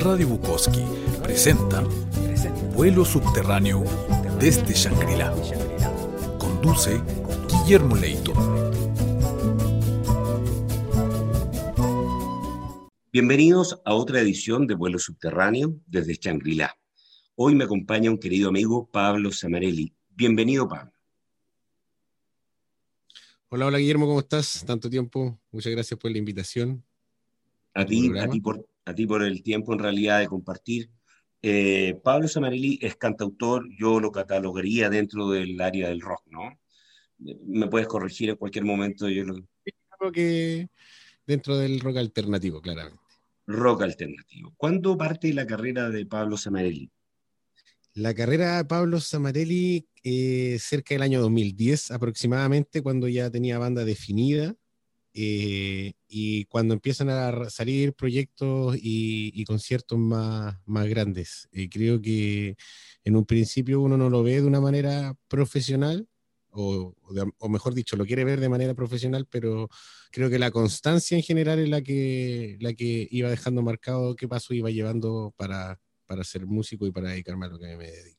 Radio Bukowski presenta Vuelo Subterráneo desde Shangri-La. Conduce Guillermo Leito. Bienvenidos a otra edición de Vuelo Subterráneo desde Shangri-La. Hoy me acompaña un querido amigo, Pablo Samarelli. Bienvenido, Pablo. Hola, hola Guillermo, ¿cómo estás? Tanto tiempo. Muchas gracias por la invitación. A ti, a ti, por, a ti por el tiempo en realidad de compartir. Eh, Pablo Samarelli es cantautor, yo lo catalogaría dentro del área del rock, ¿no? Me puedes corregir en cualquier momento. Yo lo... Creo que dentro del rock alternativo, claramente. Rock alternativo. ¿Cuándo parte la carrera de Pablo Samarelli? La carrera de Pablo Samarelli eh, cerca del año 2010 aproximadamente, cuando ya tenía banda definida eh, y cuando empiezan a salir proyectos y, conciertos más, más grandes. Eh, creo que en un principio uno no lo ve de una manera profesional, o, mejor dicho, lo quiere ver de manera profesional, pero creo que la constancia en general es la que, la que iba dejando marcado qué paso iba llevando para, para ser músico y para dedicarme a lo que me dedico.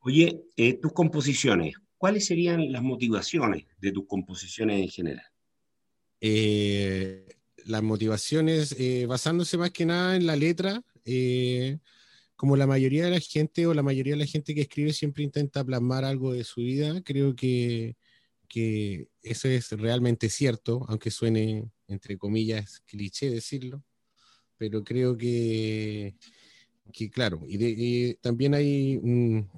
Oye, eh, tus composiciones, ¿cuáles serían las motivaciones de tus composiciones en general? Eh, las motivaciones, eh, basándose más que nada en la letra, eh, como la mayoría de la gente o la mayoría de la gente que escribe siempre intenta plasmar algo de su vida, creo que, que eso es realmente cierto, aunque suene, entre comillas, cliché decirlo, pero creo que, que claro, y, y también hay un,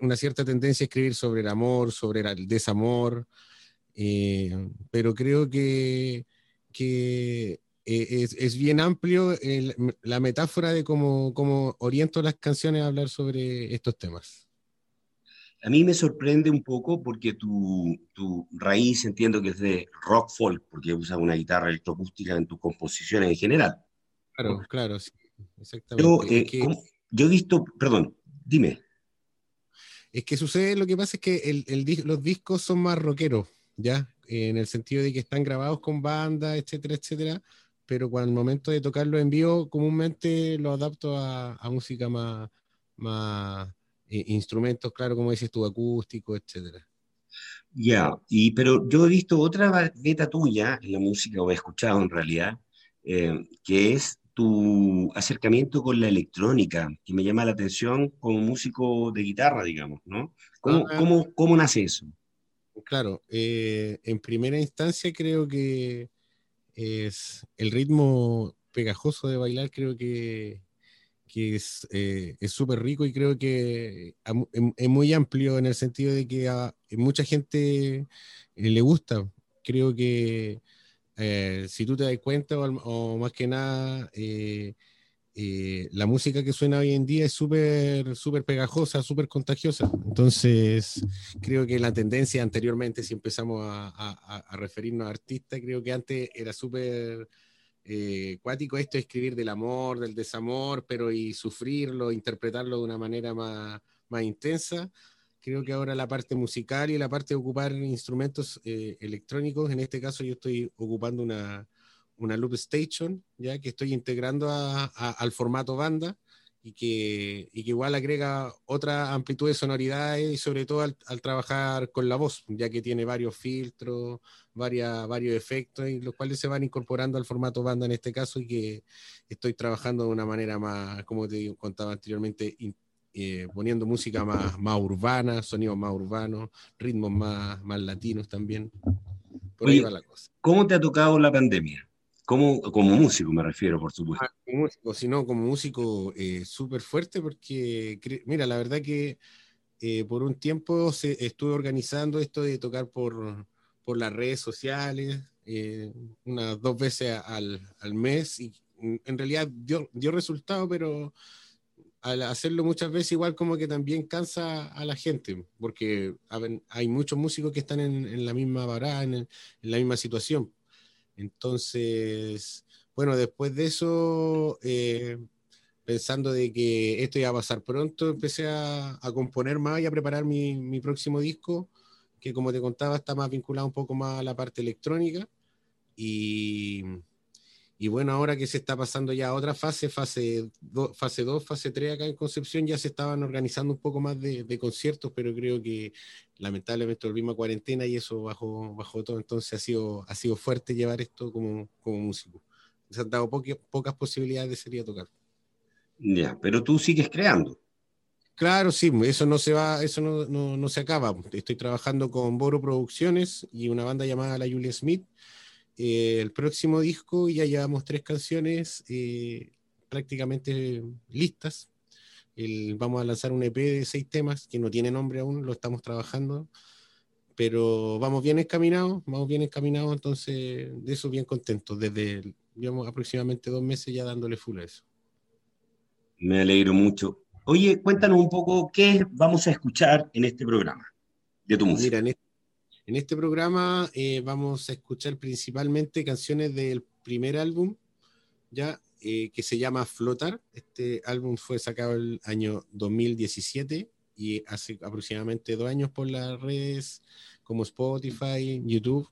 una cierta tendencia a escribir sobre el amor, sobre el desamor, eh, pero creo que, que eh, es, bien amplio la metáfora de cómo, cómo, oriento las canciones a hablar sobre estos temas. A mí me sorprende un poco porque tu, tu raíz entiendo que es de rock folk, porque usas una guitarra electroacústica en tus composiciones en general. Claro, claro, sí, exactamente. Eh, yo he visto, perdón, dime. Es que sucede, lo que pasa es que los discos son más rockeros, ¿ya? En el sentido de que están grabados con banda, etcétera, etcétera, pero cuando el momento de tocarlo en vivo, comúnmente lo adapto a, música más, más eh, instrumentos, claro, como dices tú, acústico, etcétera. Ya, y pero yo he visto otra beta tuya en la música, o he escuchado en realidad, eh, que es tu acercamiento con la electrónica, que me llama la atención como músico de guitarra, digamos, ¿no? ¿Cómo, ah. cómo, cómo nace eso? Claro, eh, en primera instancia creo que es el ritmo pegajoso de bailar, creo que, que es eh, súper rico y creo que em, es muy amplio en el sentido de que a mucha gente le gusta. Creo que eh, si tú te das cuenta, o, más que nada, eh, eh, la música que suena hoy en día es súper súper pegajosa, súper contagiosa. Entonces, creo que la tendencia anteriormente, si empezamos a, referirnos a artistas, creo que antes era súper cuático esto escribir del amor, del desamor, pero y sufrirlo, interpretarlo de una manera más, más intensa creo que ahora la parte musical y la parte de ocupar instrumentos eh, electrónicos, en este caso yo estoy ocupando una, una loop station, ya que estoy integrando al formato banda y que, y que, igual agrega otra amplitud de sonoridades y sobre todo al, trabajar con la voz, ya que tiene varios filtros, varias, varios efectos, y los cuales se van incorporando al formato banda en este caso y que estoy trabajando de una manera más, como te contaba anteriormente, eh, poniendo música más, más urbana, sonidos más urbanos, ritmos más, más latinos también. Por ahí va la cosa. ¿Cómo te ha tocado la pandemia? Como, como músico me refiero, por supuesto. Ah, como músico, sino como músico eh, súper fuerte porque, mira, la verdad que eh, por un tiempo se, estuve organizando esto de tocar por, por las redes sociales, unas dos veces al, al, mes y en realidad dio, dio resultado, pero al hacerlo muchas veces igual como que también cansa a la gente, porque hay muchos músicos que están en, la misma varada, en, la misma situación. Entonces, bueno, después de eso, eh, pensando de que esto iba a pasar pronto, empecé a, componer más y a preparar mi, mi, próximo disco, que como te contaba está más vinculado un poco más a la parte electrónica. Y, y bueno, ahora que se está pasando ya a otra fase, fase 2, fase, fase 3 acá en Concepción, ya se estaban organizando un poco más de, conciertos, pero creo que lamentablemente volvimos a cuarentena y eso bajó, bajó todo, entonces ha sido, ha sido fuerte llevar esto como, como músico. Se han dado pocas posibilidades de salir a tocar. Ya, pero tú sigues creando. Claro, sí, eso no se va, eso no, no, no se acaba. Estoy trabajando con Boro Producciones y una banda llamada La Julia Smith eh, el próximo disco ya llevamos tres canciones eh, prácticamente listas. vamos a lanzar un EP de seis temas que no tiene nombre aún, lo estamos trabajando, pero vamos bien encaminados, vamos bien encaminados, entonces de eso bien contentos. Desde llevamos aproximadamente dos meses ya dándole full a eso. Me alegro mucho. Oye, cuéntanos un poco qué vamos a escuchar en este programa de tu música. Mira, en este programa eh, vamos a escuchar principalmente canciones del primer álbum, ya eh, que se llama Flotar. Este álbum fue sacado el año 2017 y hace aproximadamente dos años por las redes como Spotify, YouTube.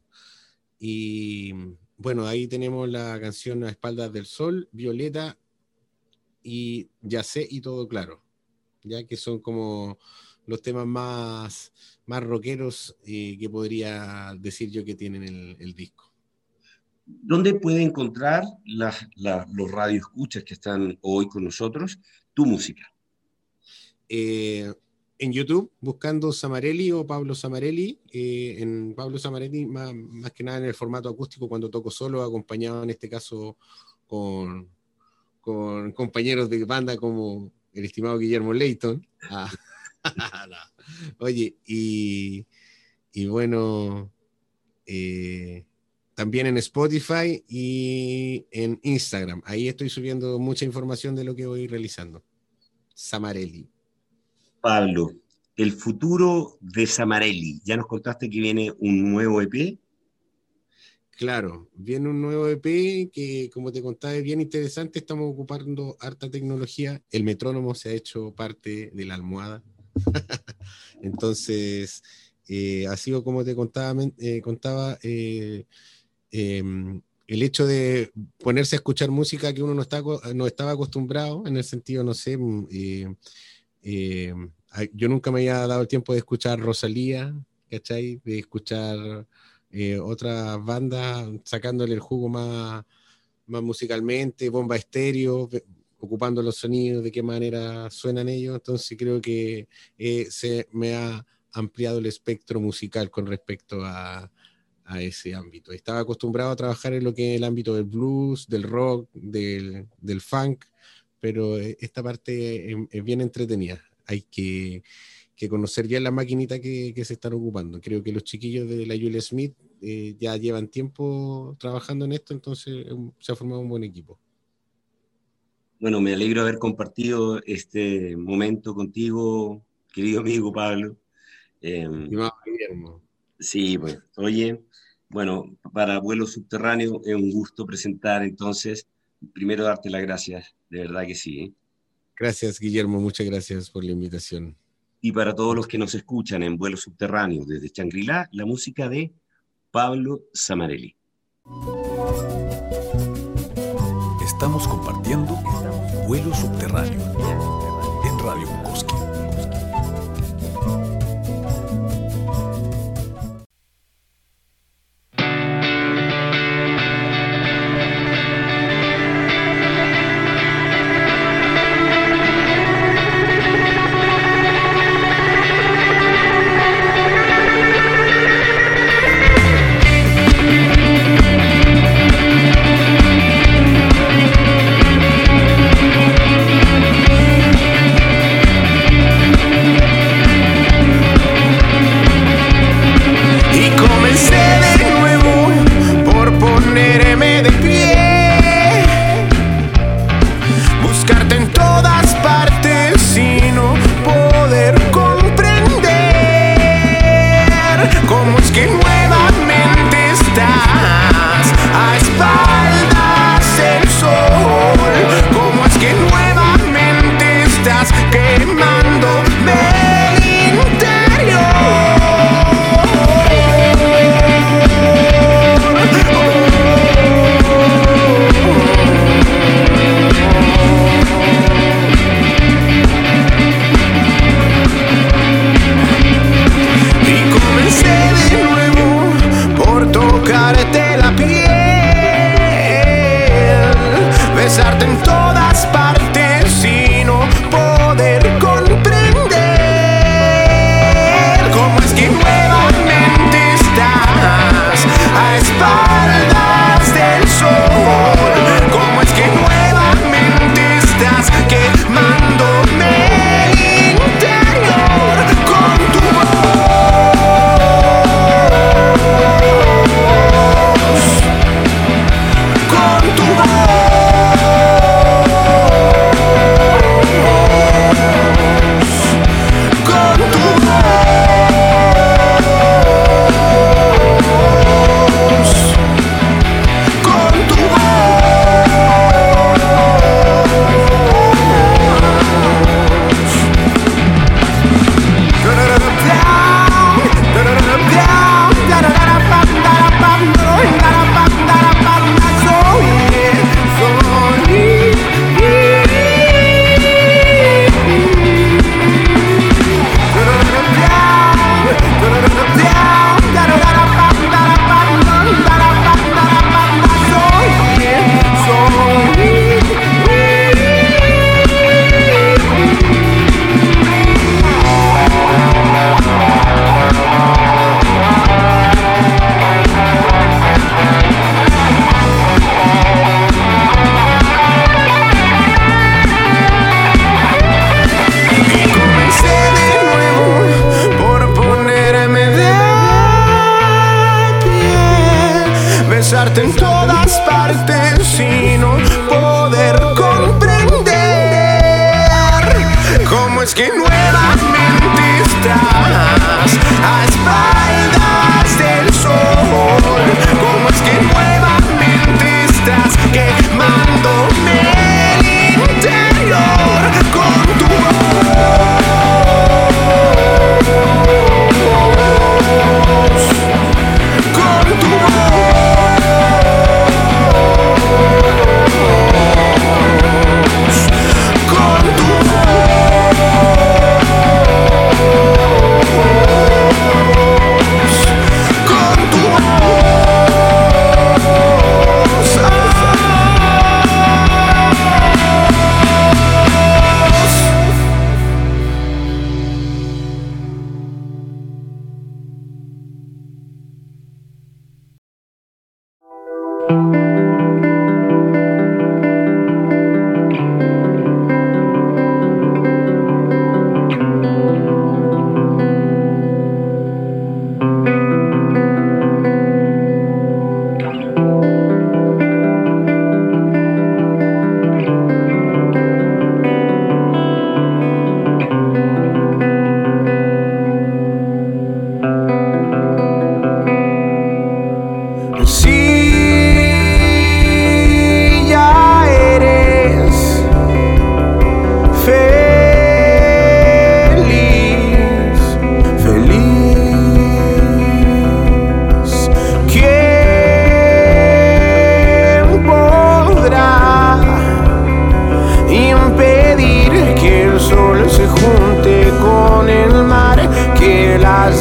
Y bueno, ahí tenemos la canción A espaldas del sol, Violeta y Ya sé y todo claro, ya que son como los temas más, más rockeros eh, que podría decir yo que tienen el, el disco. ¿Dónde puede encontrar las, los radioescuchas que están hoy con nosotros tu música? Eh, en YouTube, buscando Samarelli o Pablo Samarelli. Eh, en Pablo Samarelli, más, más, que nada en el formato acústico, cuando toco solo, acompañado en este caso con, con compañeros de banda como el estimado Guillermo Leighton. Ah. Oye, y, bueno, eh, también en Spotify y en Instagram. Ahí estoy subiendo mucha información de lo que voy realizando. Samarelli. Pablo, el futuro de Samarelli. Ya nos contaste que viene un nuevo EP. Claro, viene un nuevo EP que, como te contaba, es bien interesante. Estamos ocupando harta tecnología. El metrónomo se ha hecho parte de la almohada. Entonces, eh, sido como te contaba, eh, contaba eh, em, el hecho de ponerse a escuchar música que uno no, no estaba acostumbrado, en el sentido, no sé, mm, em, yo nunca me había dado el tiempo de escuchar Rosalía, ¿cachai? De escuchar otras bandas sacándole el jugo más, más musicalmente, bomba estéreo, ocupando los sonidos, de qué manera suenan ellos, entonces creo que eh, se me ha ampliado el espectro musical con respecto a, a, ese ámbito. Estaba acostumbrado a trabajar en lo que es el ámbito del blues, del rock, del, del funk, pero eh, esta parte es, bien entretenida. Hay que, que, conocer bien la maquinita que, que, se están ocupando. Creo que los chiquillos de la Julia Smith eh, ya llevan tiempo trabajando en esto, entonces se ha formado un buen equipo. Bueno, me alegro de haber compartido este momento contigo, querido amigo Pablo. Eh, sí, pues, oye, bueno, para vuelo subterráneo es un gusto presentar entonces, primero darte las gracias, de verdad que sí. ¿eh? Gracias, Guillermo, muchas gracias por la invitación. Y para todos los que nos escuchan en vuelo subterráneo desde Shangri-La, la música de Pablo Samarelli. Estamos compartiendo vuelo subterráneo en Radio Bukowski.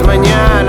mañanas.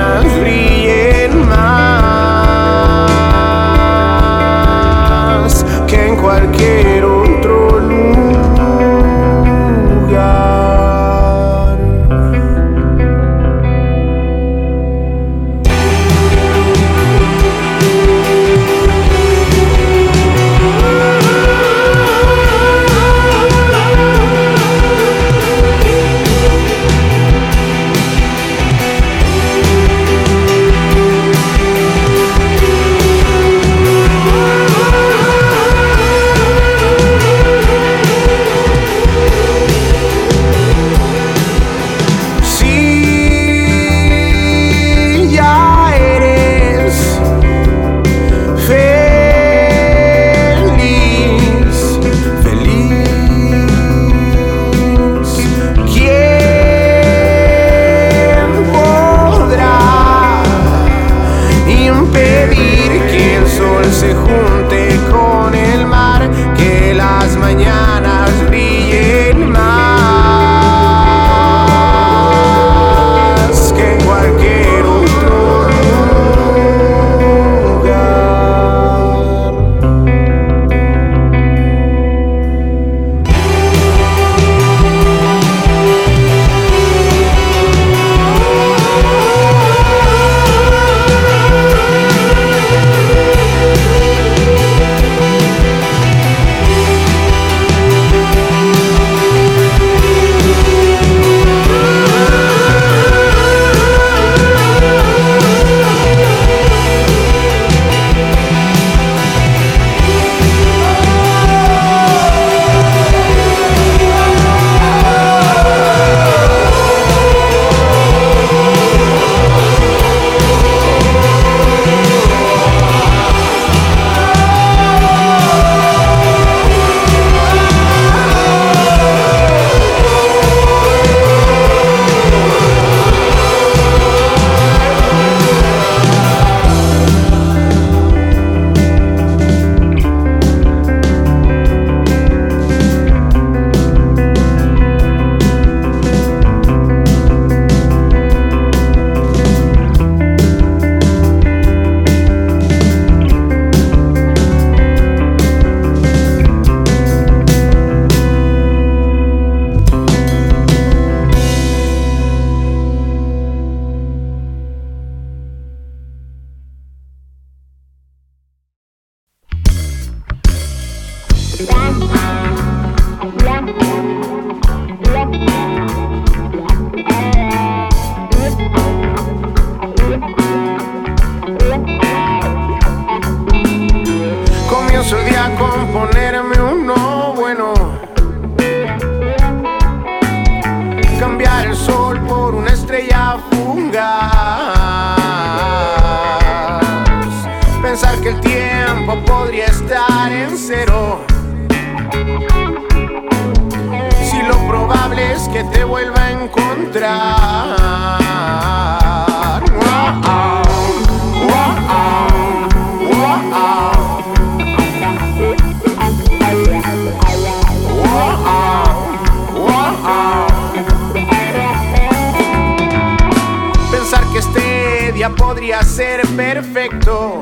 podría ser perfecto.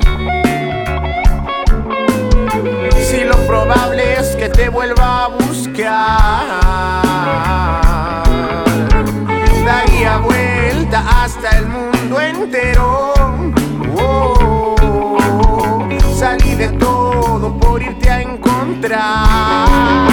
Si lo probable es que te vuelva a buscar, daría vuelta hasta el mundo entero. Oh. Salí de todo por irte a encontrar.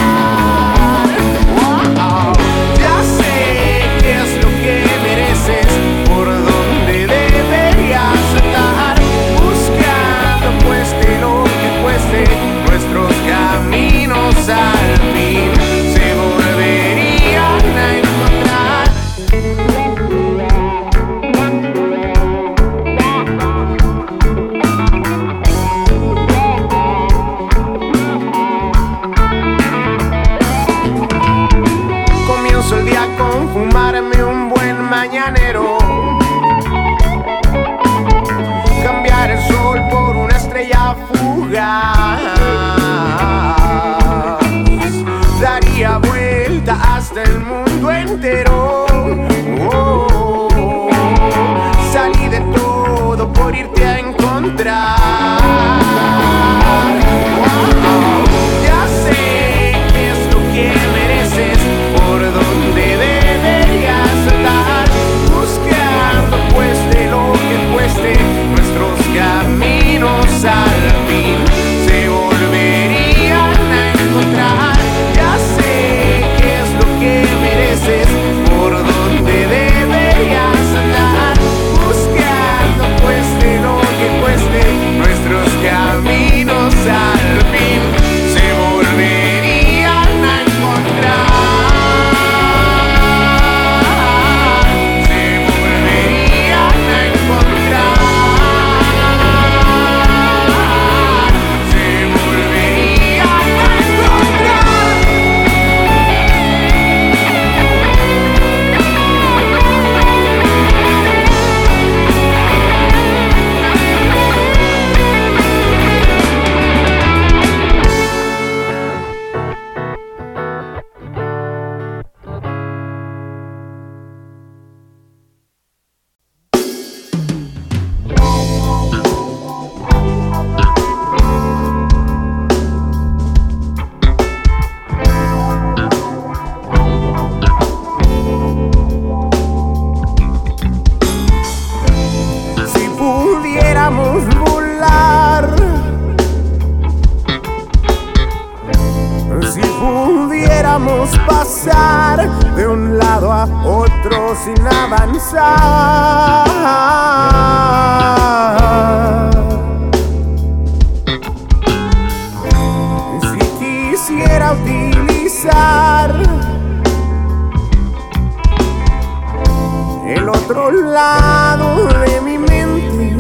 otro lado de mi mente,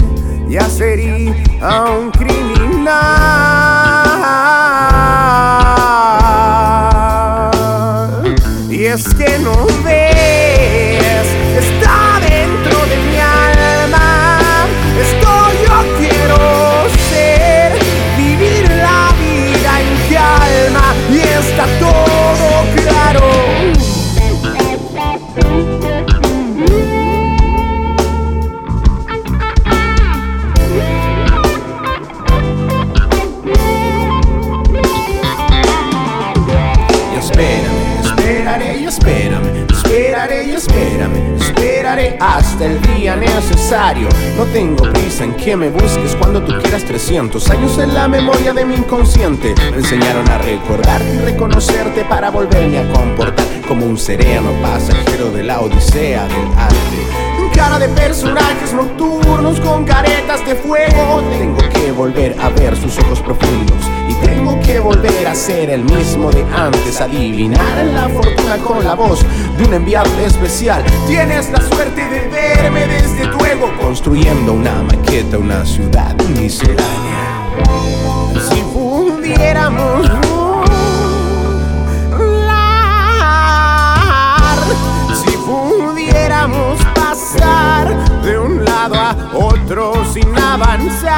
ya sería un criminal. No tengo prisa en que me busques cuando tú quieras 300 años en la memoria de mi inconsciente. Me enseñaron a recordarte y reconocerte para volverme a comportar como un sereno pasajero de la odisea del arte cara de personajes nocturnos con caretas de fuego. Tengo que volver a ver sus ojos profundos y tengo que volver a ser el mismo de antes, adivinar la fortuna con la voz de un enviado especial. Tienes la suerte de verme desde tu ego construyendo una maqueta, una ciudad miscelánea. Si pudiéramos si pudiéramos de un lado a otro sin avanzar.